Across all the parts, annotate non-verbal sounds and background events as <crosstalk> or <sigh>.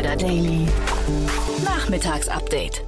Insider Daily. Nachmittagsupdate.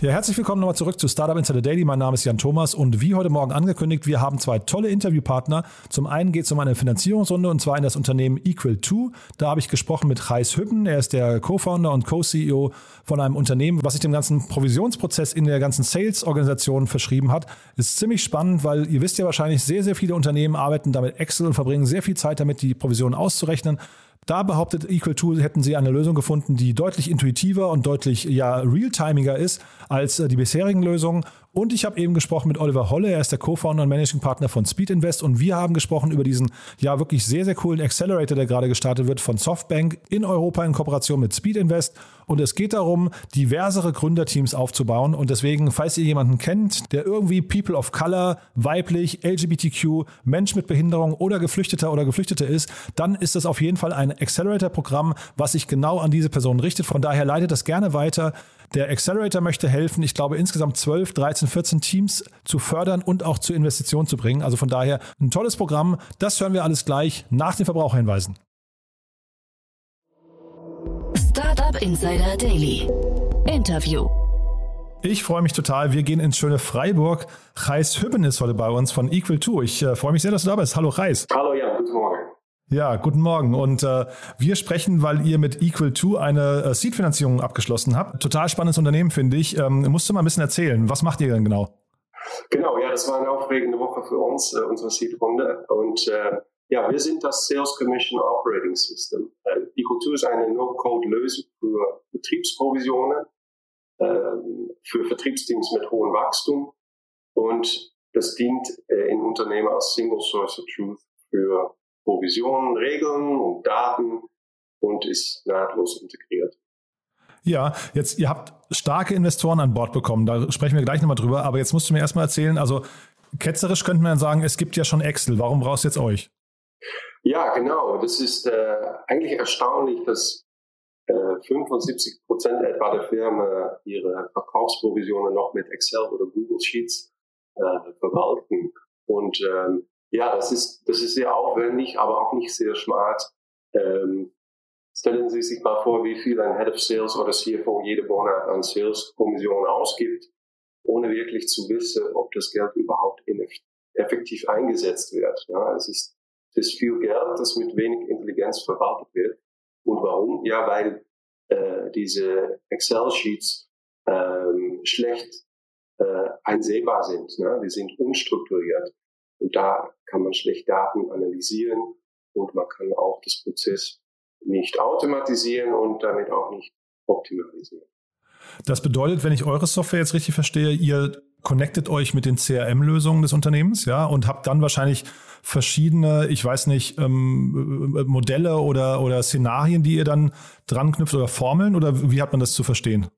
Ja, herzlich willkommen nochmal zurück zu Startup Insider Daily. Mein Name ist Jan Thomas und wie heute Morgen angekündigt, wir haben zwei tolle Interviewpartner. Zum einen geht es um eine Finanzierungsrunde und zwar in das Unternehmen Equal2. Da habe ich gesprochen mit Reis Hüppen. Er ist der Co-Founder und Co-CEO von einem Unternehmen, was sich dem ganzen Provisionsprozess in der ganzen Sales-Organisation verschrieben hat. Ist ziemlich spannend, weil ihr wisst ja wahrscheinlich, sehr, sehr viele Unternehmen arbeiten damit Excel und verbringen sehr viel Zeit damit, die Provisionen auszurechnen. Da behauptet Equal2, hätten sie eine Lösung gefunden, die deutlich intuitiver und deutlich ja, realtimiger ist als äh, die bisherigen Lösungen. Und ich habe eben gesprochen mit Oliver Holle, er ist der Co-Founder und Managing Partner von Speed Invest und wir haben gesprochen über diesen ja wirklich sehr, sehr coolen Accelerator, der gerade gestartet wird von Softbank in Europa in Kooperation mit Speed Invest. Und es geht darum, diversere Gründerteams aufzubauen. Und deswegen, falls ihr jemanden kennt, der irgendwie People of Color, weiblich, LGBTQ, Mensch mit Behinderung oder Geflüchteter oder Geflüchtete ist, dann ist das auf jeden Fall ein Accelerator-Programm, was sich genau an diese Person richtet. Von daher leitet das gerne weiter. Der Accelerator möchte helfen, ich glaube, insgesamt 12, 13, 14 Teams zu fördern und auch zur Investition zu bringen. Also von daher ein tolles Programm. Das hören wir alles gleich nach den Verbraucherhinweisen. Startup Insider Daily. Interview. Ich freue mich total. Wir gehen ins schöne Freiburg. Reis Hübben ist heute bei uns von Equal2. Ich äh, freue mich sehr, dass du da bist. Hallo Reis. Hallo, ja, guten Morgen. Ja, guten Morgen. Und äh, wir sprechen, weil ihr mit Equal2 eine äh, Seed-Finanzierung abgeschlossen habt. Total spannendes Unternehmen, finde ich. Ähm, musst du mal ein bisschen erzählen. Was macht ihr denn genau? Genau, ja, das war eine aufregende Woche für uns, äh, unsere Seed-Runde. Und äh, ja, wir sind das Sales Commission Operating System. Äh, Equal2 ist eine No-Code-Lösung für Betriebsprovisionen, äh, für Vertriebsteams mit hohem Wachstum. Und das dient äh, in Unternehmen als Single Source of Truth für Provisionen, Regeln und Daten und ist nahtlos integriert. Ja, jetzt, ihr habt starke Investoren an Bord bekommen, da sprechen wir gleich nochmal drüber, aber jetzt musst du mir erstmal erzählen, also ketzerisch könnte man sagen, es gibt ja schon Excel, warum brauchst du jetzt euch? Ja, genau, das ist äh, eigentlich erstaunlich, dass äh, 75 Prozent etwa der Firma ihre Verkaufsprovisionen noch mit Excel oder Google Sheets äh, verwalten. Und ähm, ja, das ist, das ist sehr aufwendig, aber auch nicht sehr smart. Ähm, stellen Sie sich mal vor, wie viel ein Head of Sales oder CFO jede Monat an Sales-Kommission ausgibt, ohne wirklich zu wissen, ob das Geld überhaupt effektiv eingesetzt wird. Ja, es ist, es ist viel Geld, das mit wenig Intelligenz verwaltet wird. Und warum? Ja, weil äh, diese Excel-Sheets ähm, schlecht äh, einsehbar sind. Ne? Die sind unstrukturiert. Und da kann man schlecht Daten analysieren und man kann auch das Prozess nicht automatisieren und damit auch nicht optimalisieren. Das bedeutet, wenn ich eure Software jetzt richtig verstehe, ihr connectet euch mit den CRM-Lösungen des Unternehmens, ja, und habt dann wahrscheinlich verschiedene, ich weiß nicht, ähm, Modelle oder, oder Szenarien, die ihr dann dran knüpft oder Formeln oder wie hat man das zu verstehen?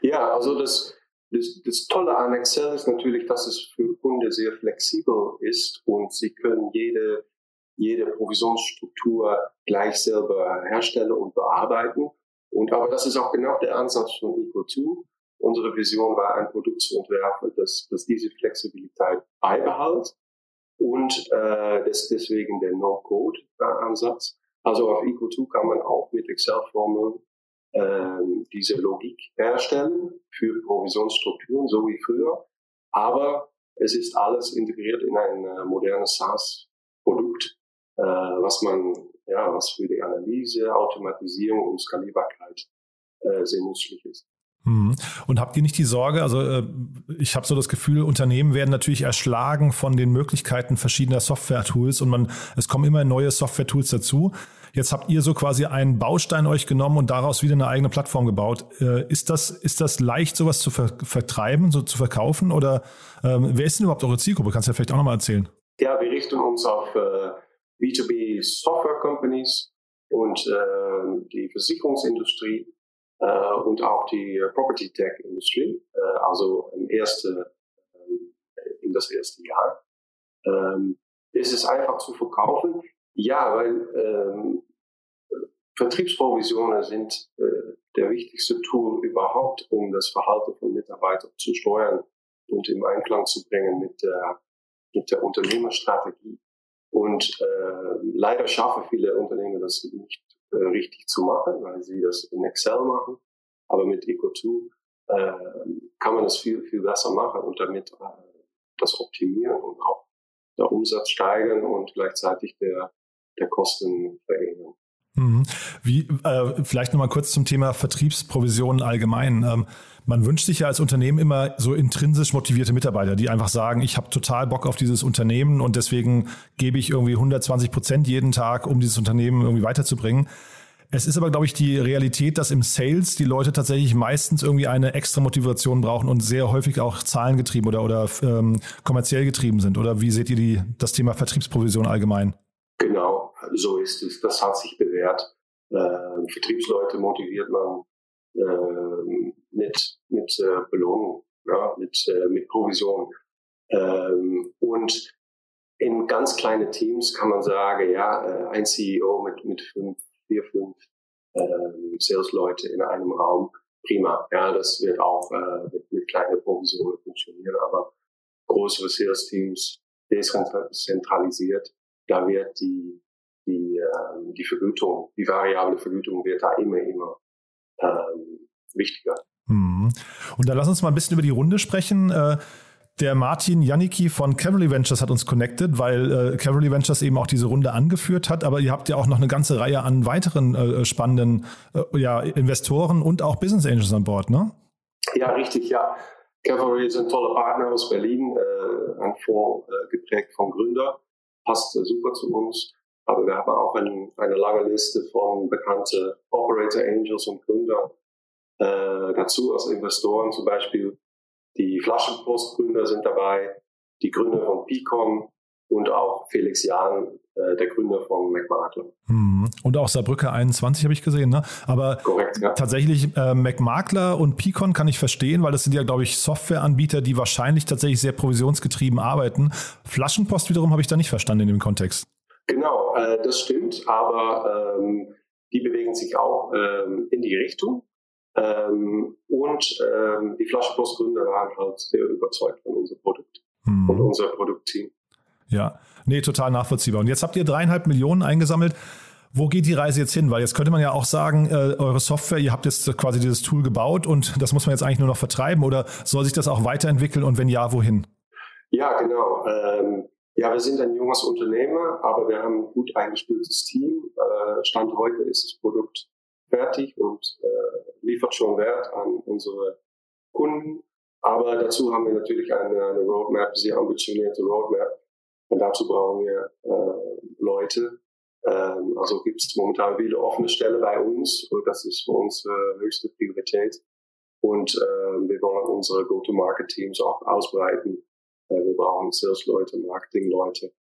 Ja, also das, das, das Tolle an Excel ist natürlich, dass es für Kunden sehr flexibel ist und sie können jede, jede Provisionsstruktur gleich selber herstellen und bearbeiten. Und aber das ist auch genau der Ansatz von Eco2. Unsere Vision war, ein Produkt zu entwerfen, das, das diese Flexibilität beibehält und äh, das deswegen der No-Code-Ansatz. Also auf Eco2 kann man auch mit Excel-Formeln diese Logik herstellen für Provisionsstrukturen, so wie früher. Aber es ist alles integriert in ein äh, modernes SaaS-Produkt, äh, was man, ja, was für die Analyse, Automatisierung und Skalierbarkeit äh, sehr nützlich ist. Mhm. Und habt ihr nicht die Sorge, also ich habe so das Gefühl, Unternehmen werden natürlich erschlagen von den Möglichkeiten verschiedener Software-Tools und man, es kommen immer neue Software-Tools dazu. Jetzt habt ihr so quasi einen Baustein euch genommen und daraus wieder eine eigene Plattform gebaut. Äh, ist das, ist das leicht, sowas zu ver vertreiben, so zu verkaufen? Oder ähm, wer ist denn überhaupt eure Zielgruppe? Kannst du ja vielleicht auch nochmal erzählen? Ja, wir richten uns auf äh, B2B Software Companies und äh, die Versicherungsindustrie äh, und auch die Property Tech Industrie, äh, also im erste, äh, in das erste Jahr. Ähm, ist es einfach zu verkaufen? Ja, weil ähm, Vertriebsprovisionen sind äh, der wichtigste Tool überhaupt, um das Verhalten von Mitarbeitern zu steuern und im Einklang zu bringen mit der, mit der Unternehmerstrategie. Und äh, leider schaffen viele Unternehmen das nicht äh, richtig zu machen, weil sie das in Excel machen. Aber mit Eco2 äh, kann man das viel, viel besser machen und damit äh, das optimieren und auch der Umsatz steigern und gleichzeitig der, der Kosten verringern. Mhm. Wie, äh, vielleicht nochmal kurz zum Thema Vertriebsprovisionen allgemein. Ähm, man wünscht sich ja als Unternehmen immer so intrinsisch motivierte Mitarbeiter, die einfach sagen, ich habe total Bock auf dieses Unternehmen und deswegen gebe ich irgendwie 120 Prozent jeden Tag, um dieses Unternehmen irgendwie weiterzubringen. Es ist aber, glaube ich, die Realität, dass im Sales die Leute tatsächlich meistens irgendwie eine extra Motivation brauchen und sehr häufig auch zahlengetrieben oder, oder ähm, kommerziell getrieben sind. Oder wie seht ihr die, das Thema Vertriebsprovision allgemein? Genau, so ist es. Das hat sich bewährt. Äh, Vertriebsleute motiviert man äh, mit, mit äh, Belohnung, ja, mit, äh, mit Provision. Ähm, und in ganz kleine Teams kann man sagen, ja, äh, ein CEO mit, mit fünf, vier, fünf ähm, Sales-Leute in einem Raum, prima. Ja, das wird auch äh, mit, mit kleinen Provisionen funktionieren, aber größere Sales-Teams dezentralisiert, da wird die, die, äh, die Vergütung, die variable Vergütung wird da immer, immer ähm, wichtiger. Mhm. Und da lass uns mal ein bisschen über die Runde sprechen. Äh, der Martin Janicki von Cavalry Ventures hat uns connected, weil äh, Cavalry Ventures eben auch diese Runde angeführt hat. Aber ihr habt ja auch noch eine ganze Reihe an weiteren äh, spannenden ja, Investoren und auch Business Angels an Bord, ne? Ja, richtig, ja. Cavalry ist ein toller Partner aus Berlin, ein Fonds geprägt von Gründer, passt super zu uns. Aber wir haben auch ein, eine lange Liste von bekannten Operator Angels und Gründer äh, dazu als Investoren, zum Beispiel die Flaschenpostgründer sind dabei, die Gründer von Picom und auch Felix Jahn, äh, der Gründer von McMakler. Hm. Und auch Saarbrücke 21 habe ich gesehen, ne? Aber Korrekt, ja. tatsächlich äh, McMakler und Picon kann ich verstehen, weil das sind ja, glaube ich, Softwareanbieter, die wahrscheinlich tatsächlich sehr provisionsgetrieben arbeiten. Flaschenpost wiederum habe ich da nicht verstanden in dem Kontext. Genau, äh, das stimmt, aber ähm, die bewegen sich auch ähm, in die Richtung. Ähm, und ähm, die Flaschenpostgründer waren halt sehr überzeugt von unserem Produkt hm. und unser Produktteam. Ja, nee, total nachvollziehbar. Und jetzt habt ihr dreieinhalb Millionen eingesammelt. Wo geht die Reise jetzt hin? Weil jetzt könnte man ja auch sagen, äh, eure Software, ihr habt jetzt quasi dieses Tool gebaut und das muss man jetzt eigentlich nur noch vertreiben oder soll sich das auch weiterentwickeln und wenn ja, wohin? Ja, genau. Ähm, ja, wir sind ein junges Unternehmen, aber wir haben ein gut eingespieltes Team. Äh, Stand heute ist das Produkt fertig und äh, liefert schon Wert an unsere Kunden. Aber dazu haben wir natürlich eine, Roadmap, sehr ambitionierte Roadmap. Und dazu brauchen wir äh, Leute. Ähm, also gibt es momentan viele offene Stellen bei uns. Und das ist für uns höchste Priorität. Und wir wollen unsere Go-to-Market-Teams auch ausbreiten. Äh, wir brauchen Sales-Leute, Marketing-Leute,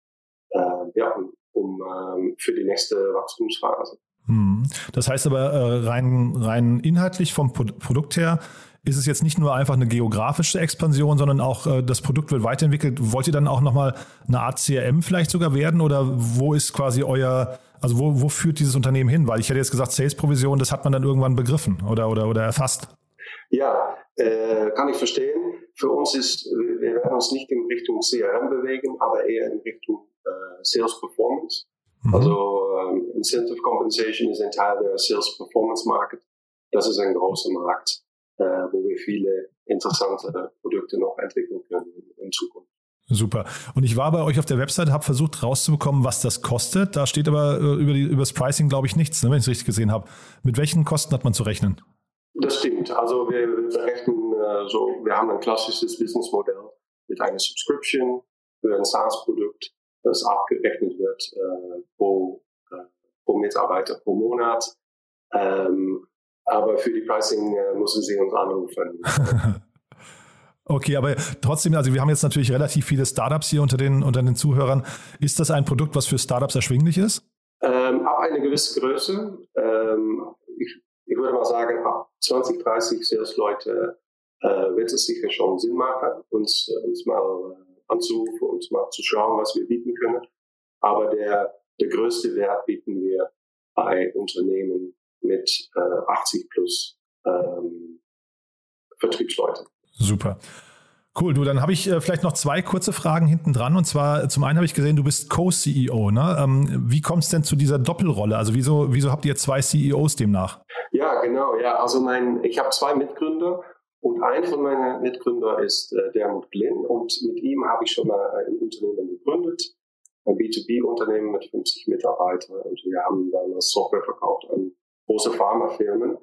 äh, ja, um, ähm, für die nächste Wachstumsphase. Hm. Das heißt aber äh, rein, rein inhaltlich vom Produkt her ist es jetzt nicht nur einfach eine geografische Expansion, sondern auch äh, das Produkt wird weiterentwickelt. Wollt ihr dann auch nochmal eine Art CRM vielleicht sogar werden oder wo ist quasi euer, also wo, wo führt dieses Unternehmen hin? Weil ich hätte jetzt gesagt, Sales-Provision, das hat man dann irgendwann begriffen oder, oder, oder erfasst. Ja, äh, kann ich verstehen. Für uns ist, wir werden uns nicht in Richtung CRM bewegen, aber eher in Richtung äh, Sales Performance. Mhm. Also ähm, Incentive Compensation ist ein Teil der Sales Performance Market. Das ist ein großer Markt, äh, wo wir viele interessante Produkte noch entwickeln können in Zukunft. Super. Und ich war bei euch auf der Website, habe versucht rauszubekommen, was das kostet. Da steht aber äh, über, die, über das Pricing, glaube ich, nichts, ne, wenn ich es richtig gesehen habe. Mit welchen Kosten hat man zu rechnen? Das stimmt. Also wir, berechnen äh, so, wir haben ein klassisches Businessmodell mit einer Subscription für ein SaaS-Produkt das abgerechnet wird äh, pro, äh, pro Mitarbeiter pro Monat. Ähm, aber für die Pricing äh, müssen Sie uns anrufen. <laughs> Okay, aber trotzdem, also wir haben jetzt natürlich relativ viele Startups hier unter den, unter den Zuhörern. Ist das ein Produkt, was für Startups erschwinglich ist? Ähm, ab einer gewissen Größe. Ähm, ich, ich, würde mal sagen, ab 20, 30 Sales-Leute äh, wird es sicher schon Sinn machen, uns, uns mal äh, anzurufen und mal zu schauen, was wir bieten können. Aber der, der größte Wert bieten wir bei Unternehmen mit äh, 80 plus ähm, Vertriebsleute. Super. Cool, du, dann habe ich äh, vielleicht noch zwei kurze Fragen hinten dran. Und zwar, zum einen habe ich gesehen, du bist Co-CEO. Ne? Ähm, wie kommt es denn zu dieser Doppelrolle? Also wieso, wieso habt ihr zwei CEOs demnach? Ja, genau. Ja, also mein, ich habe zwei Mitgründer und ein von meinen Mitgründern ist äh, Dermut Glynn und mit ihm habe ich schon mal ein Unternehmen gegründet, ein B2B-Unternehmen mit 50 Mitarbeitern und wir haben dann Software verkauft an große Pharmafirmen.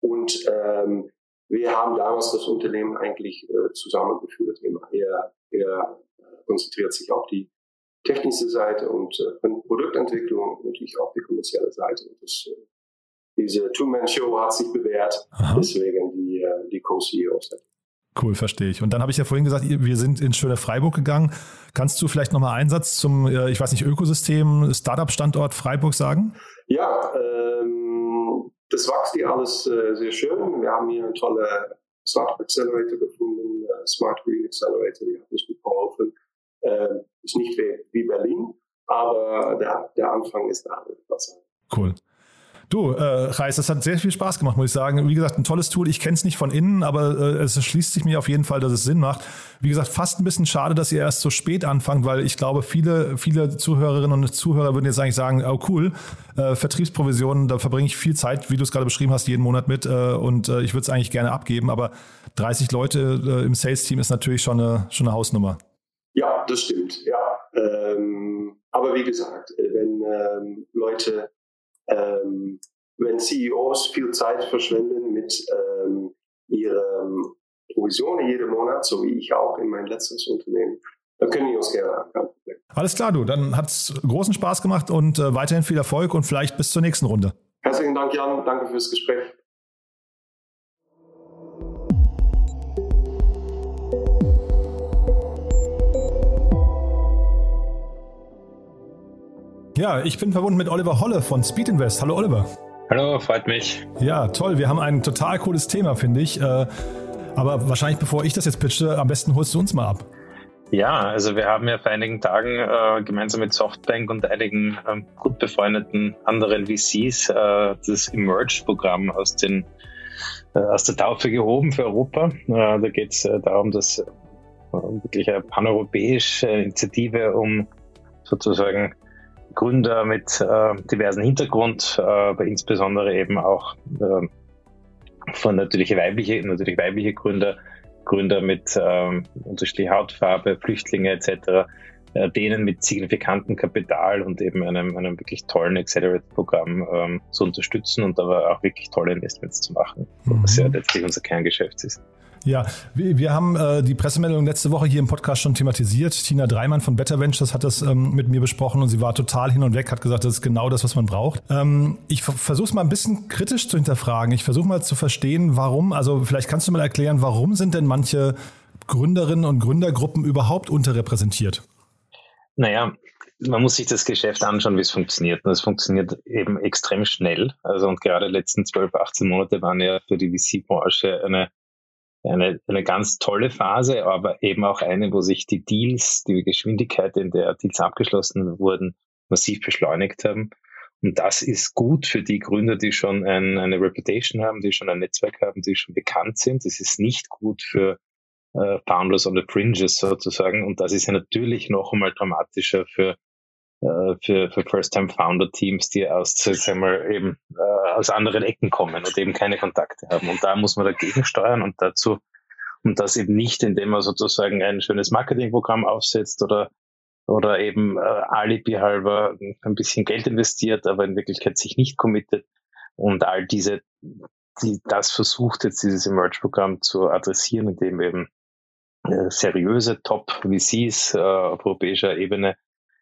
Und ähm, wir haben damals das Unternehmen eigentlich äh, zusammengeführt. Er, er äh, konzentriert sich auf die technische Seite und äh, Produktentwicklung und ich auf die kommerzielle Seite. Und das, äh, diese Two-Man-Show hat sich bewährt, Aha. deswegen die, äh, die Co-CEOs. Cool, verstehe ich. Und dann habe ich ja vorhin gesagt, wir sind in schöne Freiburg gegangen. Kannst du vielleicht nochmal einen Satz zum, äh, ich weiß nicht, Ökosystem, Startup-Standort Freiburg sagen? Ja, ähm, das wächst hier alles äh, sehr schön. Wir haben hier einen tollen Startup Accelerator gefunden, äh, Smart Green Accelerator, die hat uns gut geholfen. Äh, ist nicht wie, wie Berlin, aber der, der Anfang ist da. Cool. Du, äh, Reis, das hat sehr viel Spaß gemacht, muss ich sagen. Wie gesagt, ein tolles Tool. Ich kenne es nicht von innen, aber äh, es schließt sich mir auf jeden Fall, dass es Sinn macht. Wie gesagt, fast ein bisschen schade, dass ihr erst so spät anfangt, weil ich glaube, viele, viele Zuhörerinnen und Zuhörer würden jetzt eigentlich sagen, oh cool, äh, Vertriebsprovisionen, da verbringe ich viel Zeit, wie du es gerade beschrieben hast, jeden Monat mit äh, und äh, ich würde es eigentlich gerne abgeben, aber 30 Leute äh, im Sales-Team ist natürlich schon eine, schon eine Hausnummer. Ja, das stimmt, ja. Ähm, aber wie gesagt, äh, wenn ähm, Leute ähm, wenn CEOs viel Zeit verschwenden mit ähm, ihren Provisionen jeden Monat, so wie ich auch in mein letztes Unternehmen, dann können die uns gerne anfangen. Alles klar, du. Dann hat es großen Spaß gemacht und äh, weiterhin viel Erfolg und vielleicht bis zur nächsten Runde. Herzlichen Dank, Jan. Danke fürs Gespräch. Ja, ich bin verbunden mit Oliver Holle von Speed Invest. Hallo Oliver. Hallo, freut mich. Ja, toll. Wir haben ein total cooles Thema, finde ich. Äh, aber wahrscheinlich, bevor ich das jetzt pitche, am besten holst du uns mal ab. Ja, also wir haben ja vor einigen Tagen äh, gemeinsam mit Softbank und einigen äh, gut befreundeten anderen VCs äh, das Emerge-Programm aus, den, äh, aus der Taufe gehoben für Europa. Äh, da geht es darum, dass wirklich eine paneuropäische Initiative um sozusagen Gründer mit äh, diversen Hintergrund, äh, aber insbesondere eben auch äh, von natürlich weibliche, natürlich weibliche Gründer, Gründer mit ähm, unterschiedlicher Hautfarbe, Flüchtlinge etc., äh, denen mit signifikantem Kapital und eben einem, einem wirklich tollen Accelerate-Programm ähm, zu unterstützen und aber auch wirklich tolle Investments zu machen, mhm. was ja letztlich unser Kerngeschäft ist. Ja, wir, haben äh, die Pressemeldung letzte Woche hier im Podcast schon thematisiert. Tina Dreimann von Better Ventures hat das ähm, mit mir besprochen und sie war total hin und weg, hat gesagt, das ist genau das, was man braucht. Ähm, ich versuche es mal ein bisschen kritisch zu hinterfragen. Ich versuche mal zu verstehen, warum. Also vielleicht kannst du mal erklären, warum sind denn manche Gründerinnen und Gründergruppen überhaupt unterrepräsentiert? Naja, man muss sich das Geschäft anschauen, wie es funktioniert. Und es funktioniert eben extrem schnell. Also und gerade die letzten 12, 18 Monate waren ja für die VC-Branche eine eine, eine ganz tolle Phase, aber eben auch eine, wo sich die Deals, die Geschwindigkeit, in der Deals abgeschlossen wurden, massiv beschleunigt haben. Und das ist gut für die Gründer, die schon ein, eine Reputation haben, die schon ein Netzwerk haben, die schon bekannt sind. Das ist nicht gut für äh, Founders on the Fringes sozusagen. Und das ist ja natürlich noch einmal dramatischer für für, für First-Time-Founder-Teams, die aus, <laughs> sagen wir, eben äh, aus anderen Ecken kommen und eben keine Kontakte haben. Und da muss man dagegen steuern und dazu und das eben nicht, indem man sozusagen ein schönes Marketingprogramm aufsetzt oder oder eben äh, Alibi halber ein bisschen Geld investiert, aber in Wirklichkeit sich nicht committet und all diese, die, das versucht jetzt dieses Emerge-Programm zu adressieren, indem eben äh, seriöse Top-VCs äh, auf europäischer Ebene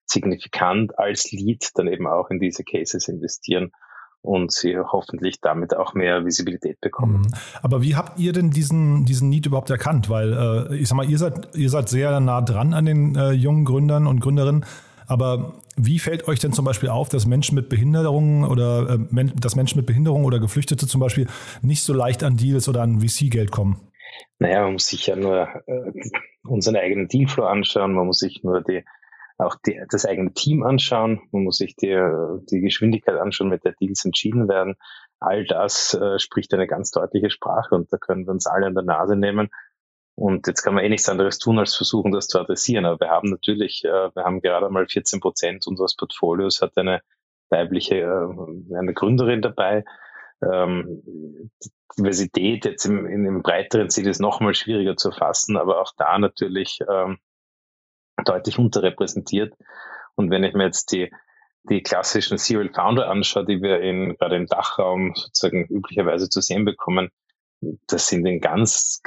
signifikant als Lead dann eben auch in diese Cases investieren und sie hoffentlich damit auch mehr Visibilität bekommen. Mhm. Aber wie habt ihr denn diesen, diesen Need überhaupt erkannt? Weil äh, ich sag mal, ihr seid, ihr seid sehr nah dran an den äh, jungen Gründern und Gründerinnen. Aber wie fällt euch denn zum Beispiel auf, dass Menschen mit Behinderungen oder äh, dass Menschen mit Behinderungen oder Geflüchtete zum Beispiel nicht so leicht an Deals oder an VC-Geld kommen? Naja, man muss sich ja nur äh, unseren eigenen Dealflow anschauen, man muss sich nur die auch die, das eigene Team anschauen, man muss sich die, die Geschwindigkeit anschauen, mit der Deals entschieden werden. All das äh, spricht eine ganz deutliche Sprache und da können wir uns alle an der Nase nehmen. Und jetzt kann man eh nichts anderes tun, als versuchen, das zu adressieren. Aber wir haben natürlich, äh, wir haben gerade mal 14 Prozent unseres Portfolios hat eine weibliche, äh, eine Gründerin dabei. Ähm, Diversität jetzt im, in, im breiteren Sinn ist noch mal schwieriger zu erfassen, aber auch da natürlich ähm, deutlich unterrepräsentiert. Und wenn ich mir jetzt die, die klassischen Serial Founder anschaue, die wir in, gerade im Dachraum sozusagen üblicherweise zu sehen bekommen, das sind in ganz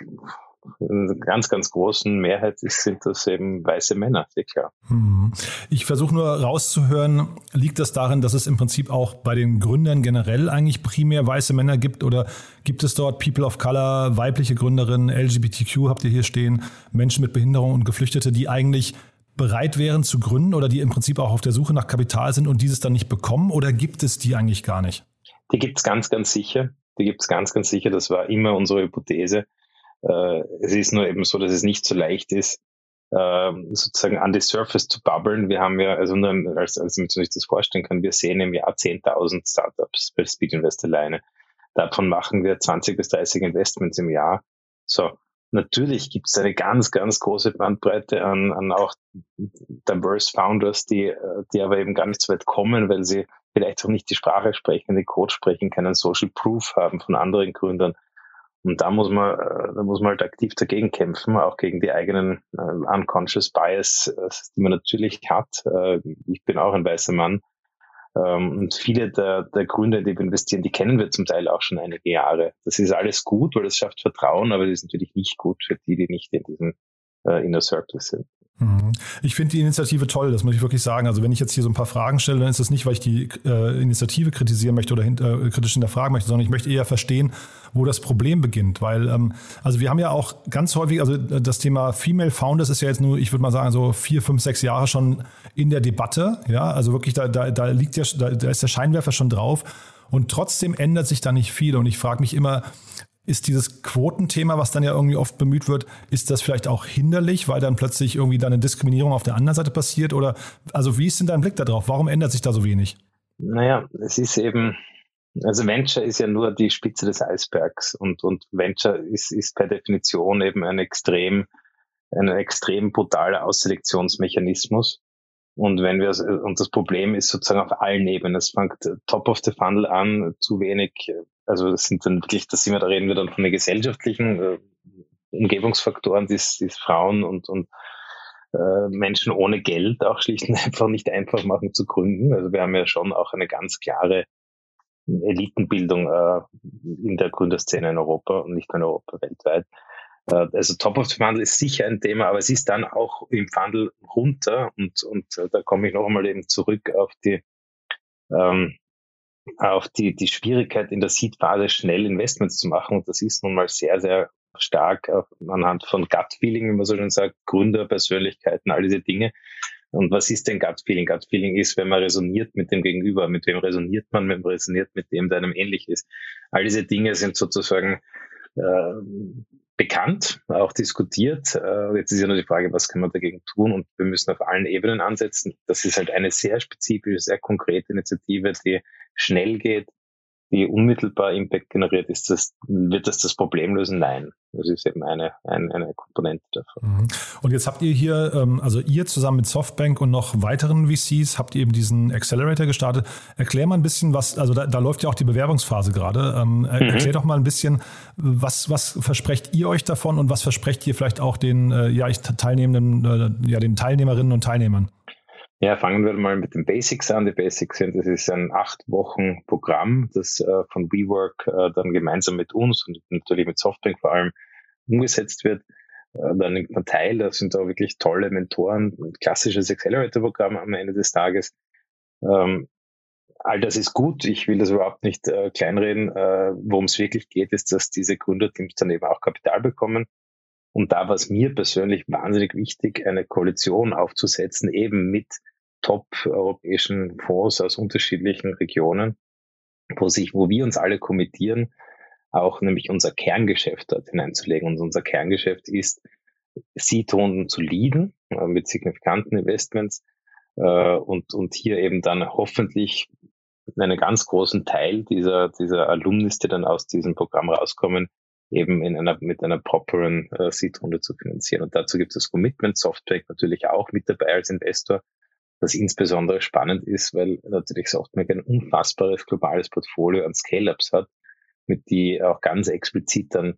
in ganz, ganz großen Mehrheit <laughs> sind das eben weiße Männer, sehr klar. Mhm. Ich versuche nur rauszuhören, liegt das darin, dass es im Prinzip auch bei den Gründern generell eigentlich primär weiße Männer gibt oder gibt es dort People of Color, weibliche Gründerinnen, LGBTQ habt ihr hier stehen, Menschen mit Behinderung und Geflüchtete, die eigentlich bereit wären zu gründen oder die im Prinzip auch auf der Suche nach Kapital sind und dieses dann nicht bekommen oder gibt es die eigentlich gar nicht? Die gibt es ganz, ganz sicher. Die gibt es ganz, ganz sicher. Das war immer unsere Hypothese äh, es ist nur eben so, dass es nicht so leicht ist, äh, sozusagen an die Surface zu bubbeln. Wir haben ja, also nur als, als man sich das vorstellen kann, wir sehen im Jahr 10.000 Startups bei Speed Invest alleine. Davon machen wir 20 bis 30 Investments im Jahr. So, natürlich gibt es eine ganz, ganz große Bandbreite an, an auch diverse Founders, die, die aber eben gar nicht so weit kommen, weil sie vielleicht auch nicht die Sprache sprechen, den Code sprechen, keinen Social Proof haben von anderen Gründern. Und da muss man, äh, da muss man halt aktiv dagegen kämpfen, auch gegen die eigenen äh, unconscious bias, äh, die man natürlich hat. Äh, ich bin auch ein weißer Mann. Ähm, und viele der, der Gründer, die wir investieren, die kennen wir zum Teil auch schon einige Jahre. Das ist alles gut, weil das schafft Vertrauen, aber das ist natürlich nicht gut für die, die nicht in diesem äh, Inner Circle sind. Mhm. Ich finde die Initiative toll, das muss ich wirklich sagen. Also wenn ich jetzt hier so ein paar Fragen stelle, dann ist das nicht, weil ich die äh, Initiative kritisieren möchte oder hinter, äh, kritisch hinterfragen möchte, sondern ich möchte eher verstehen, wo das Problem beginnt. Weil, ähm, also wir haben ja auch ganz häufig, also äh, das Thema Female Founders ist ja jetzt nur, ich würde mal sagen, so vier, fünf, sechs Jahre schon in der Debatte. Ja, also wirklich, da, da, da liegt ja, da, da ist der Scheinwerfer schon drauf. Und trotzdem ändert sich da nicht viel. Und ich frage mich immer, ist dieses Quotenthema, was dann ja irgendwie oft bemüht wird, ist das vielleicht auch hinderlich, weil dann plötzlich irgendwie da eine Diskriminierung auf der anderen Seite passiert? Oder also wie ist denn dein Blick darauf? Warum ändert sich da so wenig? Naja, es ist eben, also Venture ist ja nur die Spitze des Eisbergs und, und Venture ist, ist per Definition eben ein extrem, ein extrem brutaler Ausselektionsmechanismus. Und wenn wir, und das Problem ist sozusagen auf allen Ebenen. Es fängt top of the funnel an, zu wenig, also das sind dann wirklich, da sind wir, da reden wir dann von den gesellschaftlichen äh, Umgebungsfaktoren, die es Frauen und, und äh, Menschen ohne Geld auch schlicht und einfach nicht einfach machen zu gründen. Also wir haben ja schon auch eine ganz klare Elitenbildung äh, in der Gründerszene in Europa und nicht nur in Europa, weltweit. Äh, also Top of the Funnel ist sicher ein Thema, aber es ist dann auch im Funnel runter und, und äh, da komme ich noch einmal eben zurück auf die, ähm, auf die, die Schwierigkeit in der Seed-Phase schnell Investments zu machen und das ist nun mal sehr, sehr stark anhand von Gut-Feeling, wie man so schön sagt, Gründerpersönlichkeiten, all diese Dinge. Und was ist denn Gut-Feeling? Gut-Feeling ist, wenn man resoniert mit dem Gegenüber. Mit wem resoniert man? Man resoniert mit dem, der einem ähnlich ist. All diese Dinge sind sozusagen äh, bekannt, auch diskutiert. Äh, jetzt ist ja nur die Frage, was kann man dagegen tun? Und wir müssen auf allen Ebenen ansetzen. Das ist halt eine sehr spezifische, sehr konkrete Initiative, die schnell geht, die unmittelbar Impact generiert, ist das, wird das das Problem lösen? Nein. Das ist eben eine, eine, eine Komponente davon. Mhm. Und jetzt habt ihr hier, ähm, also ihr zusammen mit Softbank und noch weiteren VCs, habt ihr eben diesen Accelerator gestartet. Erklär mal ein bisschen, was, also da, da läuft ja auch die Bewerbungsphase gerade. Ähm, mhm. Erklär doch mal ein bisschen, was, was versprecht ihr euch davon und was versprecht ihr vielleicht auch den äh, ja, teilnehmenden, äh, ja, den Teilnehmerinnen und Teilnehmern? Ja, fangen wir mal mit den Basics an. Die Basics sind, das ist ein acht Wochen Programm, das äh, von WeWork äh, dann gemeinsam mit uns und natürlich mit Softbank vor allem umgesetzt wird. Äh, da nimmt man teil, da sind da wirklich tolle Mentoren, klassisches Accelerator-Programm am Ende des Tages. Ähm, all das ist gut. Ich will das überhaupt nicht äh, kleinreden. Äh, Worum es wirklich geht, ist, dass diese Gründerteams dann eben auch Kapital bekommen. Und da war es mir persönlich wahnsinnig wichtig, eine Koalition aufzusetzen, eben mit top-europäischen Fonds aus unterschiedlichen Regionen, wo sich, wo wir uns alle kommittieren, auch nämlich unser Kerngeschäft dort hineinzulegen. Und unser Kerngeschäft ist, Seed-Runden zu leaden äh, mit signifikanten Investments äh, und, und hier eben dann hoffentlich einen ganz großen Teil dieser, dieser Alumnis, die dann aus diesem Programm rauskommen, eben in einer, mit einer properen äh, Seed-Runde zu finanzieren. Und dazu gibt es das Commitment Softbank natürlich auch mit dabei als Investor, was insbesondere spannend ist, weil natürlich Softbank ein unfassbares globales Portfolio an Scale-Ups hat, mit die auch ganz explizit dann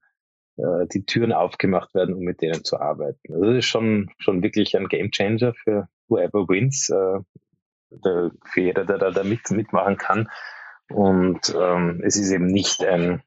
äh, die Türen aufgemacht werden, um mit denen zu arbeiten. Also das ist schon, schon wirklich ein Gamechanger für whoever wins, äh, der, für jeder, der da, da mit, mitmachen kann. Und ähm, es ist eben nicht ein,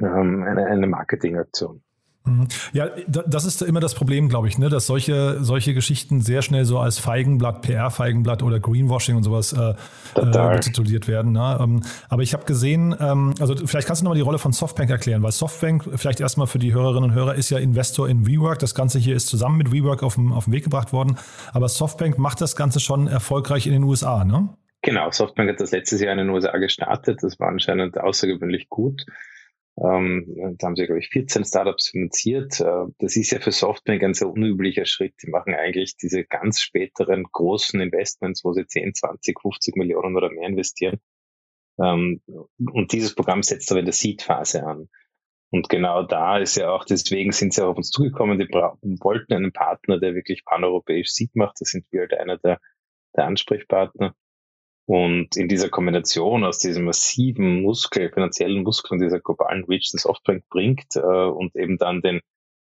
ähm, eine, eine Marketingaktion. Mhm. Ja, das ist immer das Problem, glaube ich, ne? dass solche, solche Geschichten sehr schnell so als Feigenblatt, PR-Feigenblatt oder Greenwashing und sowas äh, äh, tituliert werden. Ne? Ähm, aber ich habe gesehen, ähm, also vielleicht kannst du nochmal die Rolle von Softbank erklären, weil Softbank vielleicht erstmal für die Hörerinnen und Hörer ist ja Investor in WeWork. Das Ganze hier ist zusammen mit WeWork auf den, auf den Weg gebracht worden. Aber Softbank macht das Ganze schon erfolgreich in den USA, ne? Genau, Softbank hat das letztes Jahr in den USA gestartet. Das war anscheinend außergewöhnlich gut. Ähm, da haben sie, glaube ich, 14 Startups finanziert. Äh, das ist ja für Softbank ein sehr unüblicher Schritt. Die machen eigentlich diese ganz späteren großen Investments, wo sie 10, 20, 50 Millionen oder mehr investieren. Ähm, und dieses Programm setzt aber in der Seed-Phase an. Und genau da ist ja auch, deswegen sind sie auch auf uns zugekommen, die wollten einen Partner, der wirklich paneuropäisch Seed macht. Da sind wir halt einer der, der Ansprechpartner. Und in dieser Kombination aus diesem massiven Muskel, finanziellen Muskel und dieser globalen Reach, den Softbank bringt äh, und eben dann den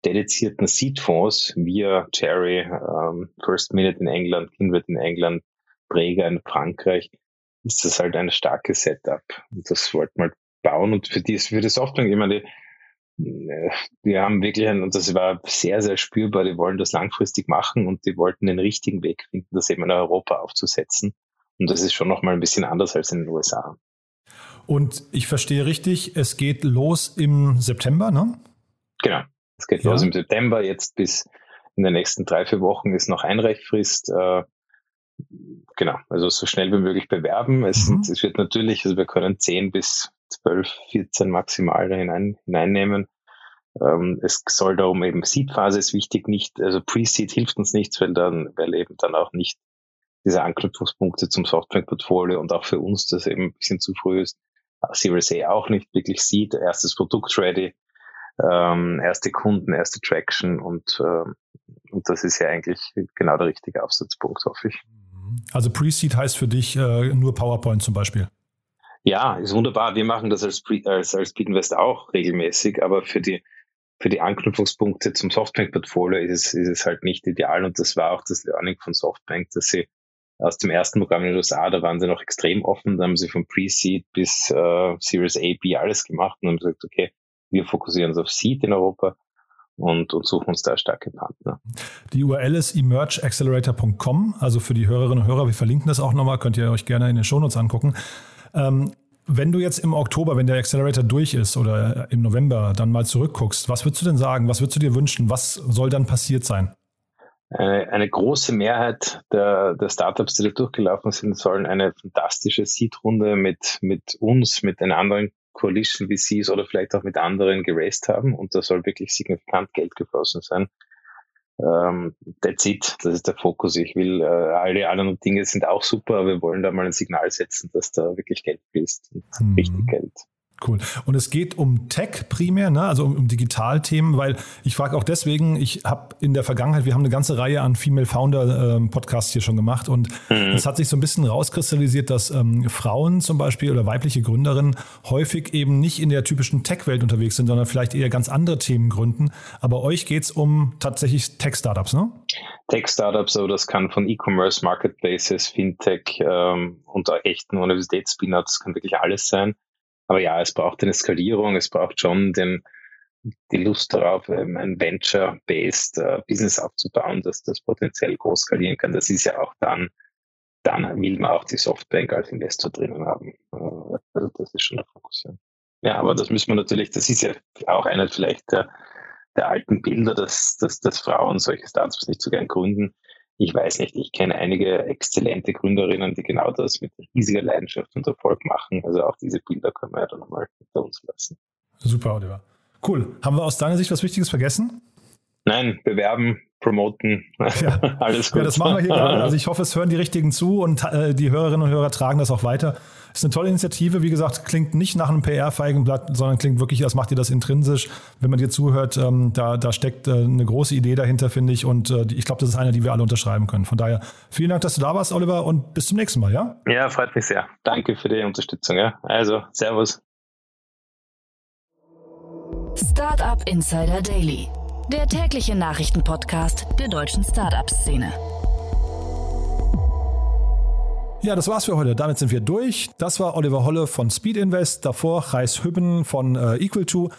dedizierten Seed-Fonds via Cherry, ähm, First Minute in England, Kindred in England, Präger in Frankreich, ist das halt ein starkes Setup. Und das wollten wir bauen. Und für die, für die Softbank, ich meine, die, äh, die haben wirklich ein, und das war sehr, sehr spürbar, die wollen das langfristig machen und die wollten den richtigen Weg finden, das eben in Europa aufzusetzen. Und das ist schon nochmal ein bisschen anders als in den USA. Und ich verstehe richtig, es geht los im September, ne? Genau. Es geht ja. los im September. Jetzt bis in den nächsten drei, vier Wochen ist noch Einreichfrist. Äh, genau. Also so schnell wie möglich bewerben. Es, mhm. es wird natürlich, also wir können 10 bis 12, 14 maximal hinein, hineinnehmen. Ähm, es soll darum eben Seed-Phase ist wichtig, nicht, also Pre-Seed hilft uns nichts, weil dann, weil eben dann auch nicht diese Anknüpfungspunkte zum Software-Portfolio und auch für uns, das eben ein bisschen zu früh ist, Series A auch nicht wirklich sieht, erstes Produkt ready, ähm, erste Kunden, erste Traction und, ähm, und das ist ja eigentlich genau der richtige Aufsatzpunkt, hoffe ich. Also Pre-Seed heißt für dich äh, nur PowerPoint zum Beispiel? Ja, ist wunderbar. Wir machen das als, Pre als, als Speed auch regelmäßig, aber für die, für die Anknüpfungspunkte zum Softbank-Portfolio ist es, ist es halt nicht ideal und das war auch das Learning von Softbank, dass sie aus dem ersten Programm in den USA, da waren sie noch extrem offen, da haben sie von Pre-Seed bis äh, Series A, B alles gemacht und haben gesagt, okay, wir fokussieren uns auf Seed in Europa und, und suchen uns da starke Partner. Die URL ist emergeaccelerator.com, also für die Hörerinnen und Hörer, wir verlinken das auch nochmal, könnt ihr euch gerne in den Shownotes angucken. Ähm, wenn du jetzt im Oktober, wenn der Accelerator durch ist oder im November dann mal zurückguckst, was würdest du denn sagen? Was würdest du dir wünschen? Was soll dann passiert sein? Eine, eine große Mehrheit der, der Startups, die da durchgelaufen sind, sollen eine fantastische Seed-Runde mit, mit uns, mit den anderen Coalition VCs oder vielleicht auch mit anderen geraced haben und da soll wirklich signifikant Geld geflossen sein. Ähm, that's it, das ist der Fokus. Ich will, äh, alle anderen Dinge sind auch super, aber wir wollen da mal ein Signal setzen, dass da wirklich Geld fließt. Mhm. Richtig Geld. Cool. Und es geht um Tech primär, ne? also um, um Digitalthemen, weil ich frage auch deswegen, ich habe in der Vergangenheit, wir haben eine ganze Reihe an Female Founder ähm, Podcasts hier schon gemacht und mhm. es hat sich so ein bisschen rauskristallisiert, dass ähm, Frauen zum Beispiel oder weibliche Gründerinnen häufig eben nicht in der typischen Tech-Welt unterwegs sind, sondern vielleicht eher ganz andere Themen gründen. Aber euch geht es um tatsächlich Tech-Startups, ne? Tech-Startups, aber das kann von E-Commerce, Marketplaces, Fintech ähm, und echten Universitäts-Spin-Ups, kann wirklich alles sein. Aber ja, es braucht eine Skalierung, es braucht schon den, die Lust darauf, ähm, ein Venture-based uh, Business aufzubauen, dass das potenziell groß skalieren kann. Das ist ja auch dann, dann will man auch die Softbank als Investor drinnen haben. Äh, also das ist schon der Fokus. Ja. ja, aber das müssen wir natürlich, das ist ja auch einer vielleicht der, der alten Bilder, dass, dass, dass Frauen solche Startups nicht so gern gründen ich weiß nicht, ich kenne einige exzellente Gründerinnen, die genau das mit riesiger Leidenschaft und Erfolg machen. Also auch diese Bilder können wir ja dann nochmal hinter uns lassen. Super, Oliver. Cool. Haben wir aus deiner Sicht was Wichtiges vergessen? Nein, bewerben, promoten. Ja. <laughs> Alles gut. Ja, das machen wir hier gerade. <laughs> Also ich hoffe, es hören die Richtigen zu und äh, die Hörerinnen und Hörer tragen das auch weiter. Ist eine tolle Initiative. Wie gesagt, klingt nicht nach einem PR-Feigenblatt, sondern klingt wirklich, als macht ihr das intrinsisch. Wenn man dir zuhört, ähm, da, da steckt äh, eine große Idee dahinter, finde ich. Und äh, ich glaube, das ist eine, die wir alle unterschreiben können. Von daher vielen Dank, dass du da warst, Oliver, und bis zum nächsten Mal, ja? Ja, freut mich sehr. Danke für die Unterstützung. Ja. Also, Servus. Startup Insider Daily, der tägliche Nachrichtenpodcast der deutschen Startup-Szene. Ja, das war's für heute. Damit sind wir durch. Das war Oliver Holle von Speed Invest, davor Reis Hübben von äh, Equal2.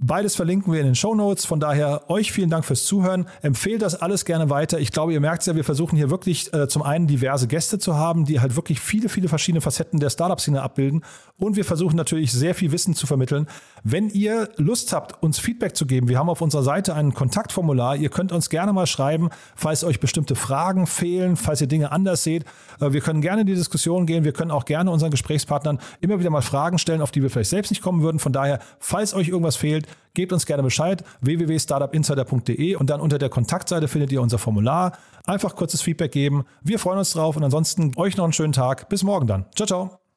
Beides verlinken wir in den Show Notes. Von daher euch vielen Dank fürs Zuhören. Empfehlt das alles gerne weiter. Ich glaube, ihr merkt ja, wir versuchen hier wirklich äh, zum einen diverse Gäste zu haben, die halt wirklich viele, viele verschiedene Facetten der Startup-Szene abbilden. Und wir versuchen natürlich sehr viel Wissen zu vermitteln. Wenn ihr Lust habt, uns Feedback zu geben, wir haben auf unserer Seite ein Kontaktformular. Ihr könnt uns gerne mal schreiben, falls euch bestimmte Fragen fehlen, falls ihr Dinge anders seht. Äh, wir können gerne in die Diskussion gehen. Wir können auch gerne unseren Gesprächspartnern immer wieder mal Fragen stellen, auf die wir vielleicht selbst nicht kommen würden. Von daher, falls euch irgendwas fehlt, Gebt uns gerne Bescheid, www.startupinsider.de und dann unter der Kontaktseite findet ihr unser Formular. Einfach kurzes Feedback geben. Wir freuen uns drauf und ansonsten euch noch einen schönen Tag. Bis morgen dann. Ciao, ciao.